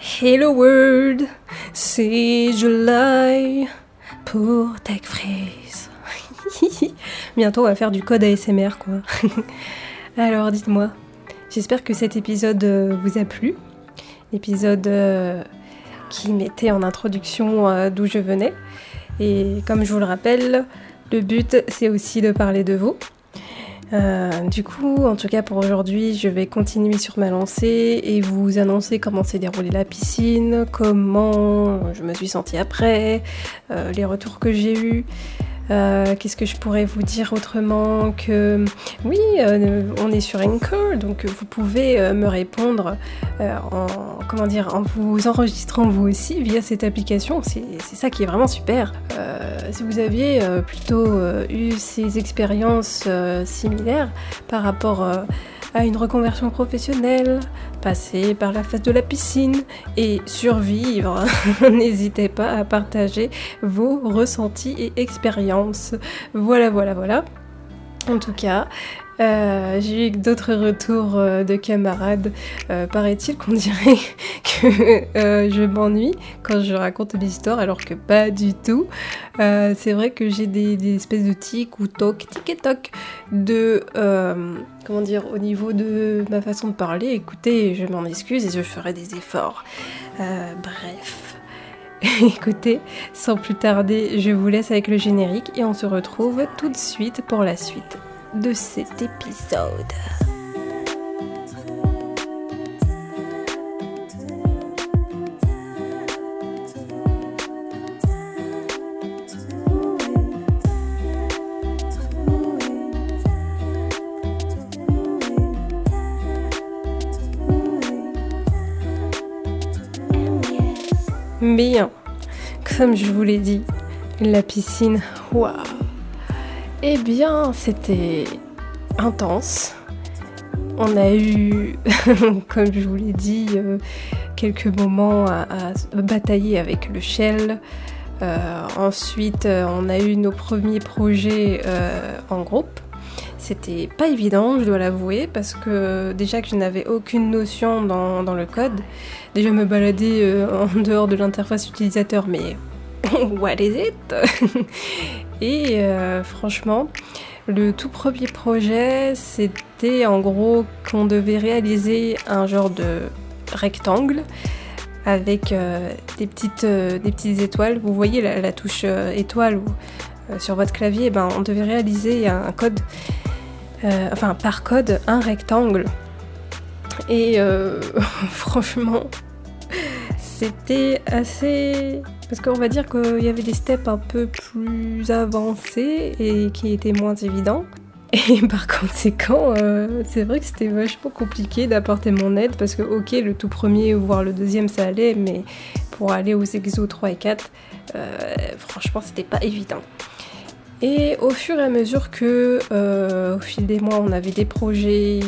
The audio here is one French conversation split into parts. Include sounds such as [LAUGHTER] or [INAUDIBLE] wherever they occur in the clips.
Hello World, c'est July pour Tech. [LAUGHS] Bientôt on va faire du code ASMR quoi. [LAUGHS] Alors dites-moi, j'espère que cet épisode euh, vous a plu. L'épisode euh, qui mettait en introduction euh, d'où je venais. Et comme je vous le rappelle, le but c'est aussi de parler de vous. Euh, du coup, en tout cas pour aujourd'hui, je vais continuer sur ma lancée et vous annoncer comment s'est déroulée la piscine, comment je me suis sentie après, euh, les retours que j'ai eus. Euh, Qu'est-ce que je pourrais vous dire autrement que oui, euh, on est sur Anchor, donc vous pouvez euh, me répondre en comment dire en vous enregistrant vous aussi via cette application. C'est ça qui est vraiment super. Si vous aviez plutôt eu ces expériences similaires par rapport à une reconversion professionnelle, passer par la phase de la piscine et survivre, [LAUGHS] n'hésitez pas à partager vos ressentis et expériences. Voilà, voilà, voilà. En tout cas, euh, j'ai eu d'autres retours euh, de camarades. Euh, Paraît-il qu'on [LAUGHS] dirait que je m'ennuie quand je raconte l'histoire, alors que pas du tout. C'est vrai que j'ai des, espèces de tics ou toc, tic et toc de. comment dire, au niveau de ma façon de parler. Écoutez, je m'en excuse et je ferai des efforts. Bref. [LAUGHS] Écoutez, sans plus tarder, je vous laisse avec le générique et on se retrouve tout de suite pour la suite de cet épisode. Bien, comme je vous l'ai dit, la piscine, waouh Eh bien, c'était intense. On a eu, [LAUGHS] comme je vous l'ai dit, euh, quelques moments à, batailler avec le shell. Euh, ensuite, euh, on a eu nos premiers projets en groupe. C'était pas évident, je dois l'avouer, parce que déjà que je n'avais aucune notion dans, dans le code, déjà me balader [LAUGHS] en dehors de l'interface utilisateur, mais [LAUGHS] what is it? Et euh, franchement, le tout premier projet, c'était en gros qu'on devait réaliser un genre de rectangle avec euh, des, petites, euh, des petites étoiles. Vous voyez la, touche étoile sur votre clavier, eh ben, on devait réaliser un code, enfin par code, un rectangle. Et [LAUGHS] franchement, c'était assez... Parce qu'on va dire qu'il y avait des steps un peu plus avancés et qui étaient moins évidents. Et [LAUGHS] par conséquent, euh, c'est vrai que c'était vachement compliqué d'apporter mon aide parce que, ok, le tout premier, voire le deuxième, ça allait, mais pour aller aux exos 3 et 4, euh, franchement, c'était pas évident. Et au fur et à mesure que, euh, au fil des mois, on avait des projets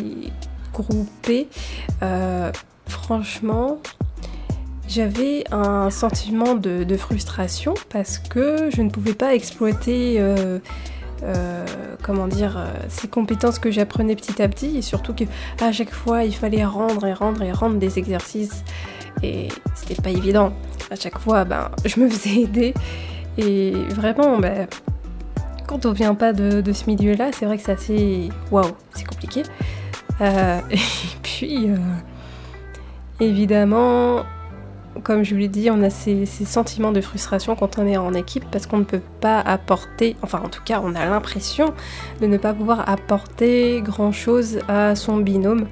groupés, franchement, j'avais un sentiment de, frustration parce que je ne pouvais pas exploiter, euh, euh, comment dire, euh, ces compétences que j'apprenais petit à petit et surtout que à chaque fois il fallait rendre et rendre et rendre des exercices et c'était pas évident. À chaque fois, ben, je me faisais aider et vraiment, ben, quand on vient pas de, ce milieu-là, c'est vrai que c'est assez, waouh, c'est compliqué. [LAUGHS] Et puis, évidemment, comme je vous l'ai dit, on a ces, sentiments de frustration quand on est en équipe parce qu'on ne peut pas apporter, enfin en tout cas on a l'impression de ne pas pouvoir apporter grand-chose à son binôme.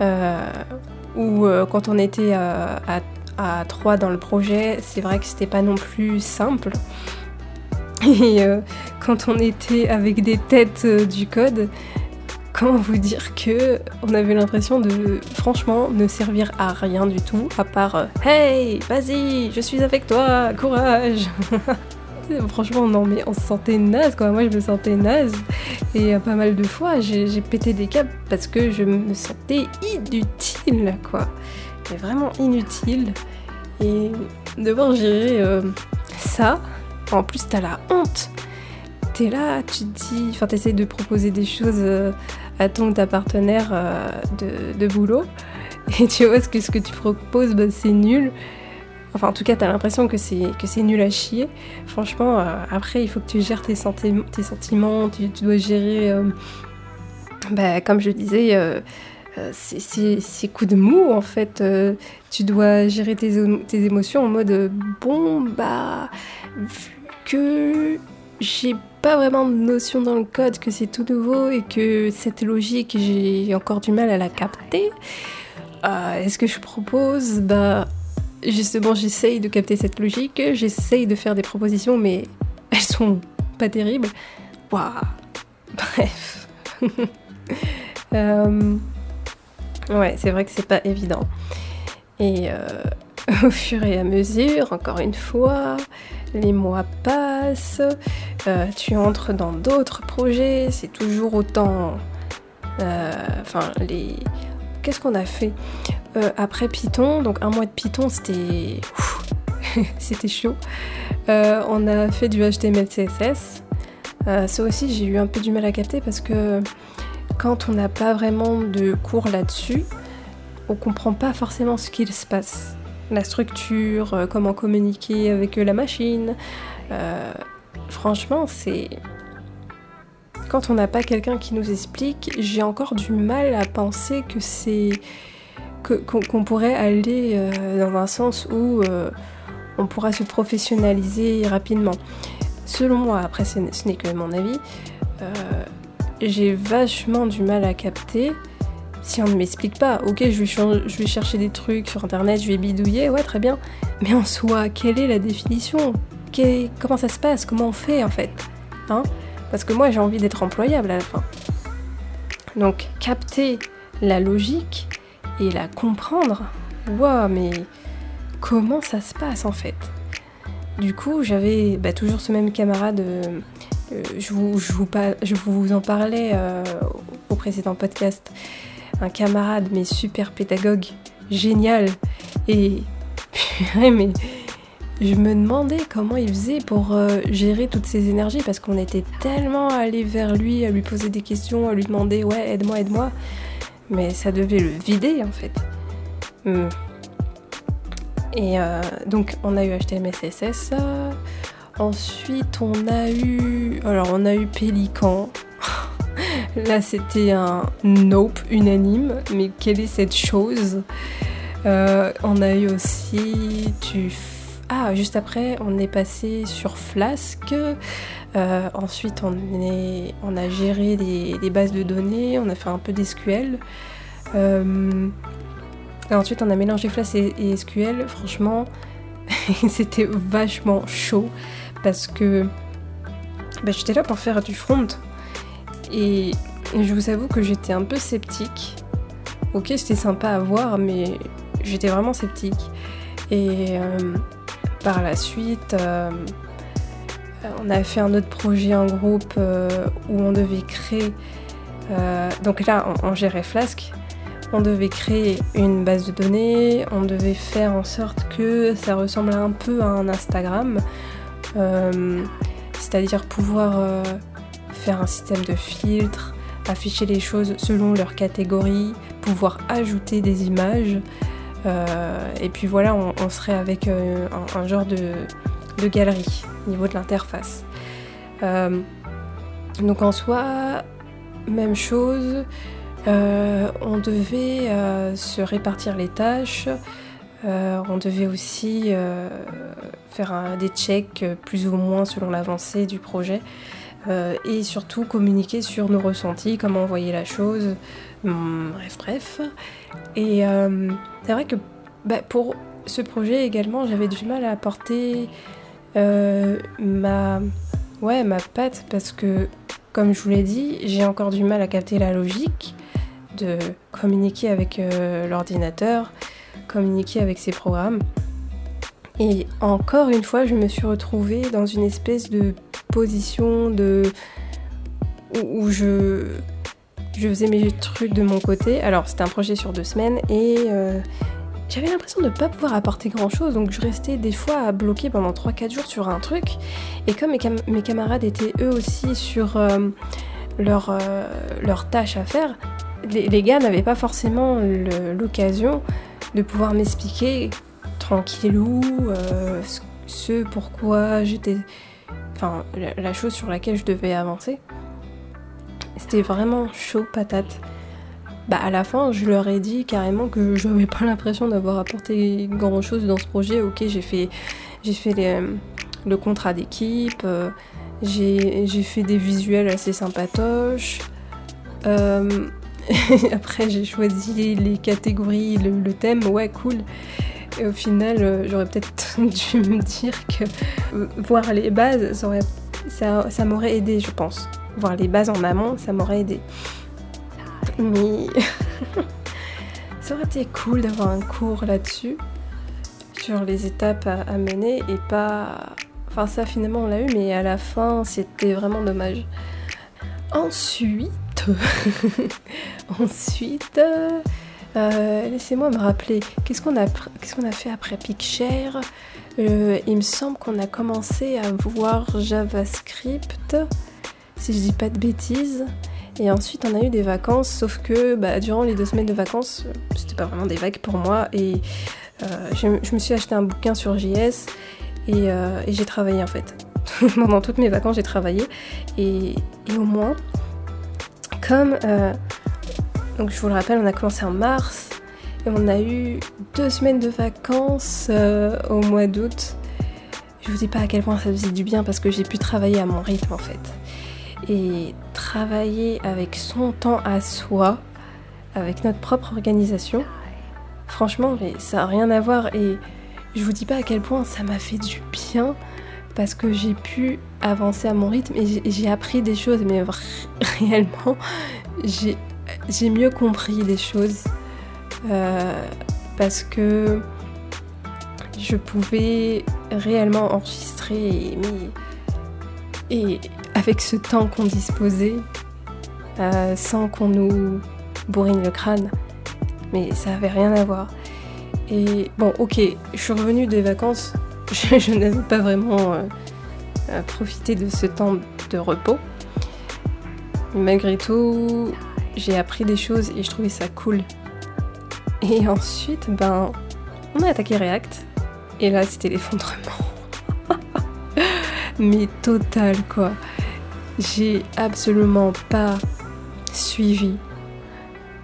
Euh, ou euh, quand on était euh, à, à trois dans le projet, c'est vrai que c'était pas non plus simple. Et quand on était avec des têtes du code, comment vous dire que on avait l'impression de franchement ne servir à rien du tout à part euh, Hey, vas-y, je suis avec toi, courage. [LAUGHS] franchement non mais on se sentait naze quoi, moi je me sentais naze et euh, pas mal de fois j'ai pété des câbles parce que je me sentais inutile quoi. Mais vraiment inutile et devoir gérer euh, ça, en plus t'as la honte. T'es là, tu te dis, enfin t'essayes de proposer des choses euh, à ton ou ta partenaire euh, de, de boulot et tu vois que, ce que tu proposes, bah, c'est nul. Enfin, en tout cas, t'as l'impression que c'est, que c'est nul à chier. Franchement, euh, après, il faut que tu gères tes, tes sentiments, tu, dois gérer, bah, comme je disais, euh, ces, coups de mou, en fait. tu dois gérer tes, tes, émotions en mode, bon, bah, vu que j'ai pas vraiment de notion dans le code, que c'est tout nouveau et que cette logique, j'ai encore du mal à la capter. Est-ce que je propose? Bah, justement, j'essaye de capter cette logique, j'essaye de faire des propositions, mais [LAUGHS] elles sont pas terribles. Waouh Bref. [LAUGHS] Euh, ouais, c'est vrai que c'est pas évident. Et euh, [LAUGHS] au fur et à mesure, encore une fois, les mois passent, euh, tu entres dans d'autres projets, c'est toujours autant. Enfin, les. Qu'est-ce qu'on a fait? Euh, après Python, donc un mois de Python, c'était. [LAUGHS] c'était chaud. Euh, on a fait du HTML, CSS. Euh, ça aussi, j'ai eu un peu du mal à capter parce que quand on n'a pas vraiment de cours là-dessus, on comprend pas forcément ce qu'il se passe. La structure, comment communiquer avec la machine. franchement, c'est. Quand on n'a pas quelqu'un qui nous explique, j'ai encore du mal à penser que c'est qu'on pourrait aller euh, dans un sens où euh, on pourra se professionnaliser rapidement. Selon moi, après ce n'est que mon avis, euh, j'ai vachement du mal à capter si on ne m'explique pas. Ok, je vais, chercher des trucs sur internet, je vais bidouiller, ouais, très bien. Mais en soi, quelle est la définition? Comment ça se passe? Comment on fait en fait? Hein? Parce que moi, j'ai envie d'être employable à la fin. Donc, capter la logique, et la comprendre. Waouh, mais comment ça se passe en fait? Du coup, j'avais bah, toujours ce même camarade. Euh, euh, je, vous, en parlais euh, au précédent podcast. Un camarade, mais super pédagogue, génial. Et [LAUGHS] mais je me demandais comment il faisait pour gérer toutes ces énergies parce qu'on était tellement allé vers lui, à lui poser des questions, à lui demander ouais aide-moi, aide-moi mais ça devait le vider en fait. Hmm. Et euh, donc on a eu HTML CSS. ensuite on a eu. Alors on a eu Pélican. Là c'était un nope unanime. Mais quelle est cette chose? Euh, On a eu aussi du. Ah, juste après, on est passé sur Flask. Euh, ensuite, on, a géré des, bases de données, on a fait un peu d'SQL. Euh, ensuite, on a mélangé Flash et, SQL. Franchement, [LAUGHS] c'était vachement chaud parce que bah, j'étais là pour faire du front. Et je vous avoue que j'étais un peu sceptique. Ok, c'était sympa à voir, mais j'étais vraiment sceptique. Et euh, par la suite, euh, on a fait un autre projet en groupe euh, où on devait créer. Donc là, on, gérait Flask. On devait créer une base de données, on devait faire en sorte que ça ressemble un peu à un Instagram, c'est-à-dire pouvoir faire un système de filtres, afficher les choses selon leur catégorie, pouvoir ajouter des images. et puis voilà, on, serait avec un, genre de, galerie au niveau de l'interface. Euh, donc en soi, même chose, euh, on devait euh, se répartir les tâches, on devait aussi faire des checks plus ou moins selon l'avancée du projet. Et surtout communiquer sur nos ressentis, comment on voyait la chose, hum, bref, bref. Et c'est vrai que bah, pour ce projet également, j'avais du mal à apporter euh, ma, ouais, ma patte parce que, comme je vous l'ai dit, j'ai encore du mal à capter la logique de communiquer avec euh, l'ordinateur, communiquer avec ses programmes. Et encore une fois, je me suis retrouvée dans une espèce de position de où, je je faisais mes trucs de mon côté. Alors c'était un projet sur deux semaines et euh, j'avais l'impression de ne pas pouvoir apporter grand chose, donc je restais des fois bloquée pendant 3-4 jours sur un truc. Et comme mes, camarades étaient eux aussi sur euh, leur, euh, leur tâche à faire, les, gars n'avaient pas forcément l'occasion de pouvoir m'expliquer tranquillou ce pourquoi j'étais. Enfin, la, chose sur laquelle je devais avancer. C'était vraiment chaud patate. Bah, à la fin, je leur ai dit carrément que [LAUGHS] je n'avais pas l'impression d'avoir apporté grand chose dans ce projet. Ok, j'ai fait, j'ai fait le contrat d'équipe, euh, j'ai fait des visuels assez sympatoches. Euh, [LAUGHS] après, j'ai choisi les catégories, le, thème, ouais, cool. Et au final, euh, j'aurais peut-être [LAUGHS] dû me dire que voir les bases, ça, ça m'aurait aidé, je pense. Voir les bases en amont, ça m'aurait aidé. Mais [LAUGHS] ça aurait été cool d'avoir un cours là-dessus, sur les étapes à, mener et pas. Enfin, ça finalement on l'a eu, mais à la fin c'était vraiment dommage. Ensuite, [LAUGHS] ensuite, euh, laissez-moi me rappeler, qu'est-ce qu'on a, fait après Picture? Euh, Il me semble qu'on a commencé à voir JavaScript, si je dis pas de bêtises. Et ensuite, on a eu des vacances, sauf que bah, durant les deux semaines de vacances, c'était pas vraiment des vagues pour moi. Et euh, je, me suis acheté un bouquin sur JS et, j'ai travaillé en fait. [LAUGHS] Pendant toutes mes vacances, j'ai travaillé. Et, au moins, comme. Euh, donc, je vous le rappelle, on a commencé en mars et on a eu deux semaines de vacances au mois d'août. Je vous dis pas à quel point ça faisait du bien parce que j'ai pu travailler à mon rythme en fait et travailler avec son temps à soi, avec notre propre organisation, franchement, ça n'a rien à voir et je vous dis pas à quel point ça m'a fait du bien parce que j'ai pu avancer à mon rythme et j'ai appris des choses, mais [LAUGHS] réellement, j'ai mieux compris des choses euh, parce que je pouvais réellement enregistrer et avec ce temps qu'on disposait, euh, sans qu'on nous bourrine le crâne. Mais ça avait rien à voir. Et bon, ok, je suis revenue des vacances, [LAUGHS] je, n'avais pas vraiment euh, profité de ce temps de repos. Malgré tout, j'ai appris des choses et je trouvais ça cool. Et ensuite, ben, on a attaqué React. Et là, c'était l'effondrement. [LAUGHS] Mais total, quoi j'ai absolument pas suivi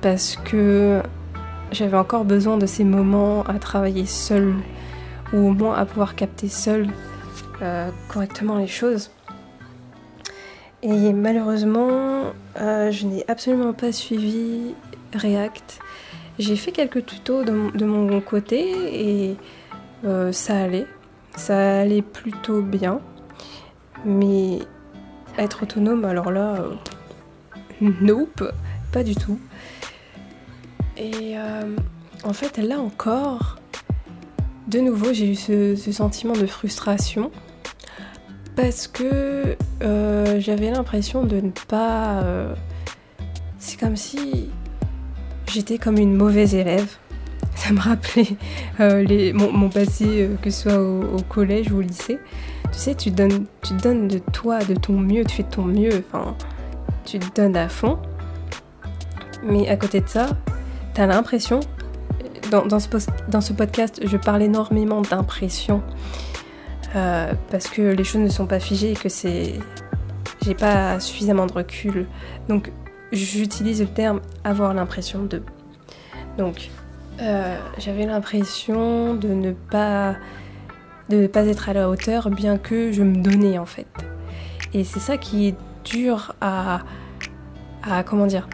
parce que j'avais encore besoin de ces moments à travailler seul ou au moins à pouvoir capter seul euh, correctement les choses. Et malheureusement, euh, je n'ai absolument pas suivi React. J'ai fait quelques tutos de, mon côté et euh, ça allait. Ça allait plutôt bien. Mais être autonome, alors là, euh, nope, pas du tout. Et en fait, là encore, de nouveau, j'ai eu ce, sentiment de frustration parce que euh, j'avais l'impression de ne pas. c'est comme si j'étais comme une mauvaise élève. [LAUGHS] Ça me rappelait les, mon, passé, que ce soit au, collège ou au lycée tu sais, tu donnes, tu donnes de toi, de ton mieux, tu fais de ton mieux, enfin, tu te donnes à fond. Mais à côté de ça, t'as l'impression, dans, ce dans, ce podcast, je parle énormément d'impression, euh, parce que les choses ne sont pas figées et que c'est... J'ai pas suffisamment de recul. Donc, j'utilise le terme avoir l'impression de. Donc, euh, j'avais l'impression de ne pas de ne pas être à la hauteur, bien que je me donnais en fait. Et c'est ça qui est dur à, à comment dire,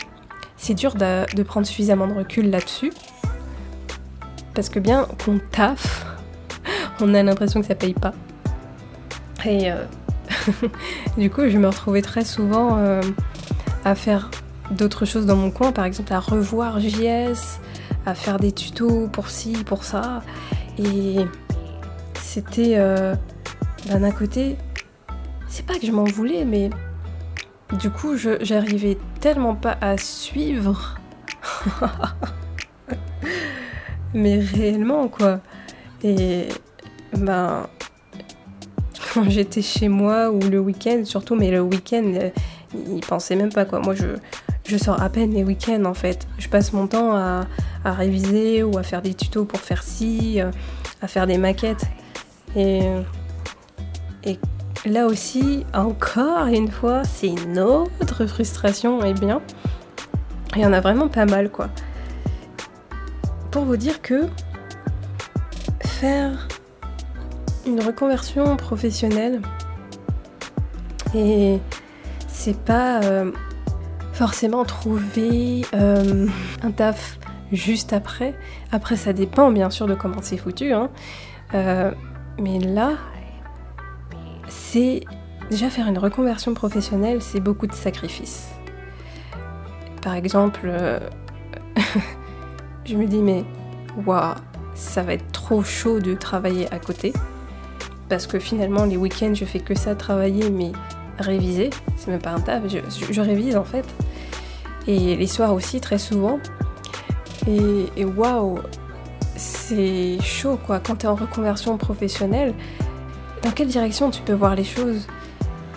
c'est dur de, prendre suffisamment de recul là-dessus, parce que bien qu'on taffe, [LAUGHS] on a l'impression que ça paye pas. Et euh, [LAUGHS] du coup, je me retrouvais très souvent euh, à faire d'autres choses dans mon coin, par exemple à revoir JS, à faire des tutos pour ci, pour ça. Et c'était euh, d'un côté, c'est pas que je m'en voulais, mais du coup, j'arrivais tellement pas à suivre. [LAUGHS] mais réellement, quoi. Et ben, quand [LAUGHS] j'étais chez moi ou le week-end, surtout, mais le week-end, il pensait même pas, quoi. Moi, je, je sors à peine les week-ends en fait. Je passe mon temps à, réviser ou à faire des tutos pour faire ci, euh, à faire des maquettes. Et, et là aussi, encore une fois, c'est une autre frustration, et bien. Il y en a vraiment pas mal quoi. Pour vous dire que faire une reconversion professionnelle et c'est pas euh, forcément trouver euh, un taf juste après. Après, ça dépend bien sûr de comment c'est foutu. Hein. Euh, mais là, c'est déjà faire une reconversion professionnelle, c'est beaucoup de sacrifices. Par exemple, [LAUGHS] je me dis mais waouh, ça va être trop chaud de travailler à côté. Parce que finalement, les week-ends, je fais que ça, travailler, mais réviser. C'est même pas un taf, je révise en fait et les soirs aussi très souvent. Et waouh, c'est chaud quoi. Quand tu es en reconversion professionnelle, dans quelle direction tu peux voir les choses?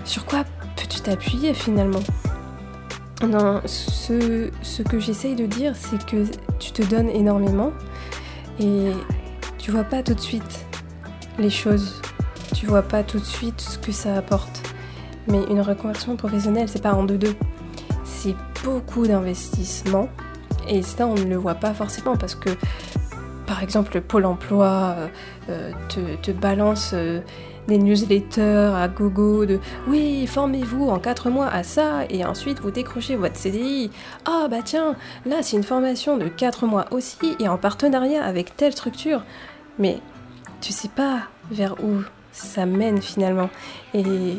Sur quoi peux-tu t'appuyer finalement? Non, ce, ce que j'essaye de dire, c'est que tu te donnes énormément et tu vois pas tout de suite les choses. Tu vois pas tout de suite ce que ça apporte. Mais une reconversion professionnelle, c'est pas en deux-deux c'est beaucoup d'investissement. Et ça, on ne le voit pas forcément parce que, par exemple, Pôle emploi euh, euh, te, balance euh, des newsletters à gogo de oui, formez-vous en 4 mois à ça et ensuite vous décrochez votre CDI. Ah bah tiens, là c'est une formation de 4 mois aussi et en partenariat avec telle structure. Mais tu sais pas vers où ça mène finalement. Et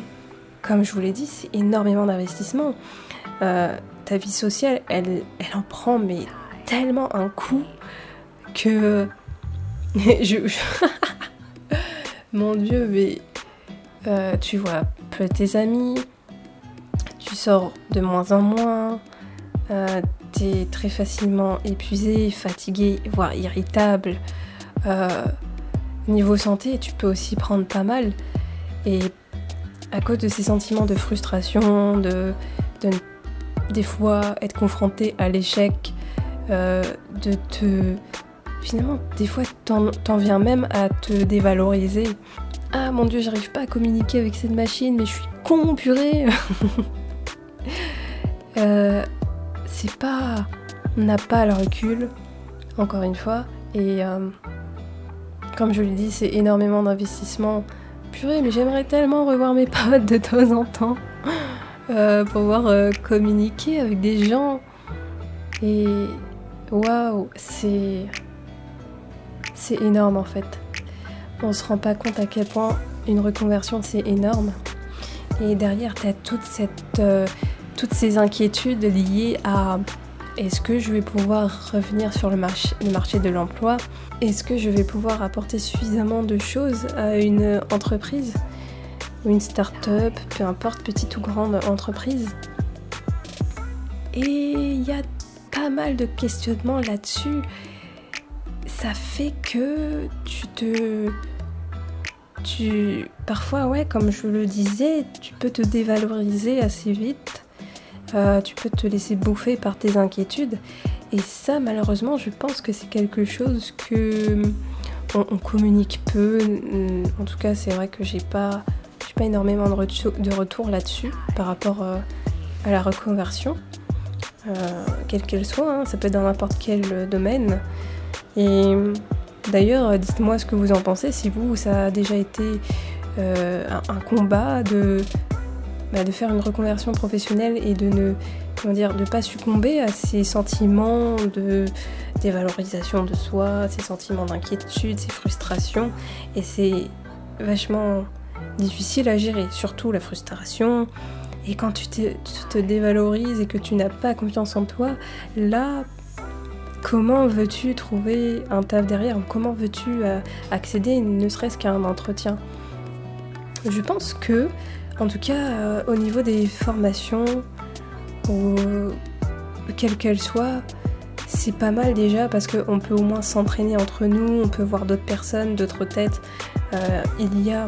comme je vous l'ai dit, c'est énormément d'investissement. Euh, ta vie sociale, elle, elle en prend mais tellement un coup que [LAUGHS] je, [LAUGHS] mon Dieu, mais euh, tu vois peu tes amis, tu sors de moins en moins, euh, t'es très facilement épuisé, fatigué, voire irritable. Niveau santé, tu peux aussi prendre pas mal. Et à cause de ces sentiments de frustration, de, de des fois être confronté à l'échec, euh, de te... Finalement, des fois, t'en viens même à te dévaloriser. Ah mon dieu, j'arrive pas à communiquer avec cette machine, mais je suis con, purée [LAUGHS] euh, C'est pas... On n'a pas le recul, encore une fois, et euh, comme je l'ai dit, c'est énormément d'investissement. Purée, mais j'aimerais tellement revoir mes [LAUGHS] potes de temps en temps. Euh, pouvoir euh, communiquer avec des gens. Et waouh, c'est. C'est énorme en fait. On se rend pas compte à quel point une reconversion c'est énorme. Et derrière, tu as toute cette, euh, toutes ces inquiétudes liées à est-ce que je vais pouvoir revenir sur le marché, de l'emploi? Est-ce que je vais pouvoir apporter suffisamment de choses à une entreprise? Ou une start-up, peu importe, petite ou grande entreprise? Et il y a pas mal de questionnements là-dessus. Ça fait que tu te. Tu. Parfois, ouais, comme je le disais, tu peux te dévaloriser assez vite. Euh, tu peux te laisser bouffer par tes inquiétudes. Et ça, malheureusement, je pense que c'est quelque chose que on, communique peu. En tout cas, c'est vrai que j'ai pas pas énormément de, retour, de retour là-dessus par rapport euh, à la reconversion, euh, quelle qu'elle soit, hein. ça peut être dans n'importe quel domaine. Et d'ailleurs, dites-moi ce que vous en pensez, si vous, ça a déjà été euh, un, combat de, bah, de faire une reconversion professionnelle et de ne pas succomber à ces sentiments de dévalorisation de soi, ces sentiments d'inquiétude, ces frustrations. Et c'est vachement difficile à gérer, surtout la frustration. Et quand tu te, dévalorises et que tu n'as pas confiance en toi, là, comment veux-tu trouver un taf derrière Comment veux-tu euh, accéder ne serait-ce qu'à un entretien? Je pense que, en tout cas, euh, au niveau des formations, quelles qu'elles soient, c'est pas mal déjà parce qu'on peut au moins s'entraîner entre nous, on peut voir d'autres personnes, d'autres têtes. Euh, il y a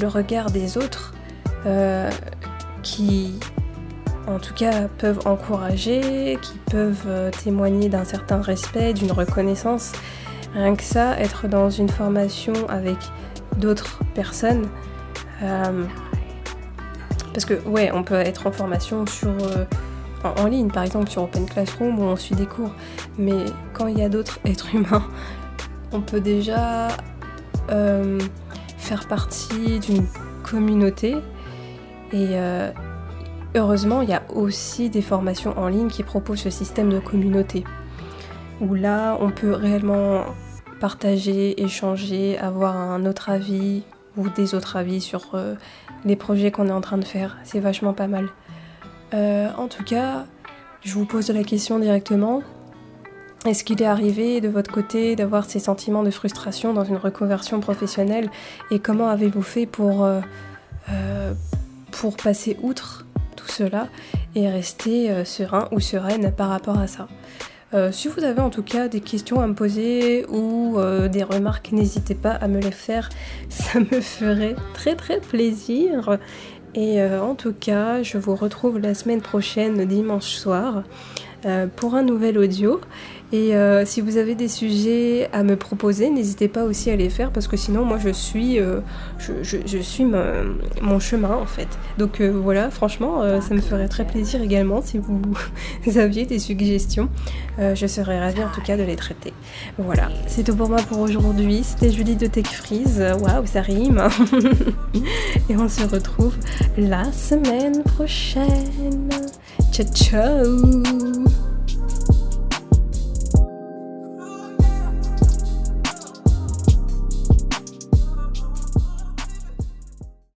le regard des autres euh, qui, en tout cas peuvent encourager, qui peuvent témoigner d'un certain respect, d'une reconnaissance. Rien que ça, être dans une formation avec d'autres personnes. Parce que ouais, on peut être en formation sur euh, en, ligne, par exemple sur Open Classroom où on suit des cours. Mais quand il y a d'autres [LAUGHS] êtres humains, on peut déjà faire partie d'une communauté et Heureusement, il y a aussi des formations en ligne qui proposent ce système de communauté, où là, on peut réellement partager, échanger, avoir un autre avis ou des autres avis sur euh, les projets qu'on est en train de faire. C'est vachement pas mal. Euh, en tout cas, je vous pose la question directement. Est-ce qu'il est arrivé de votre côté d'avoir ces sentiments de frustration dans une reconversion professionnelle et comment avez-vous fait pour, euh, pour passer outre cela et rester serein ou sereine par rapport à ça? Euh, si vous avez en tout cas des questions à me poser ou euh, des remarques, n'hésitez pas à me les faire, [LAUGHS] ça me ferait très très plaisir. Et en tout cas, je vous retrouve la semaine prochaine, dimanche soir, pour un nouvel audio. Et euh, si vous avez des sujets à me proposer, n'hésitez pas aussi à les faire parce que sinon moi je suis, euh, je, suis mon chemin en fait. Donc euh, voilà, franchement, ça me ferait très plaisir également si vous, [LAUGHS] aviez des suggestions. je serais ravie en tout cas de les traiter. Voilà, c'est tout pour moi pour aujourd'hui. C'était Julie de Tech Freeze. Waouh, ça rime. [LAUGHS] Et on se retrouve la semaine prochaine. Ciao ciao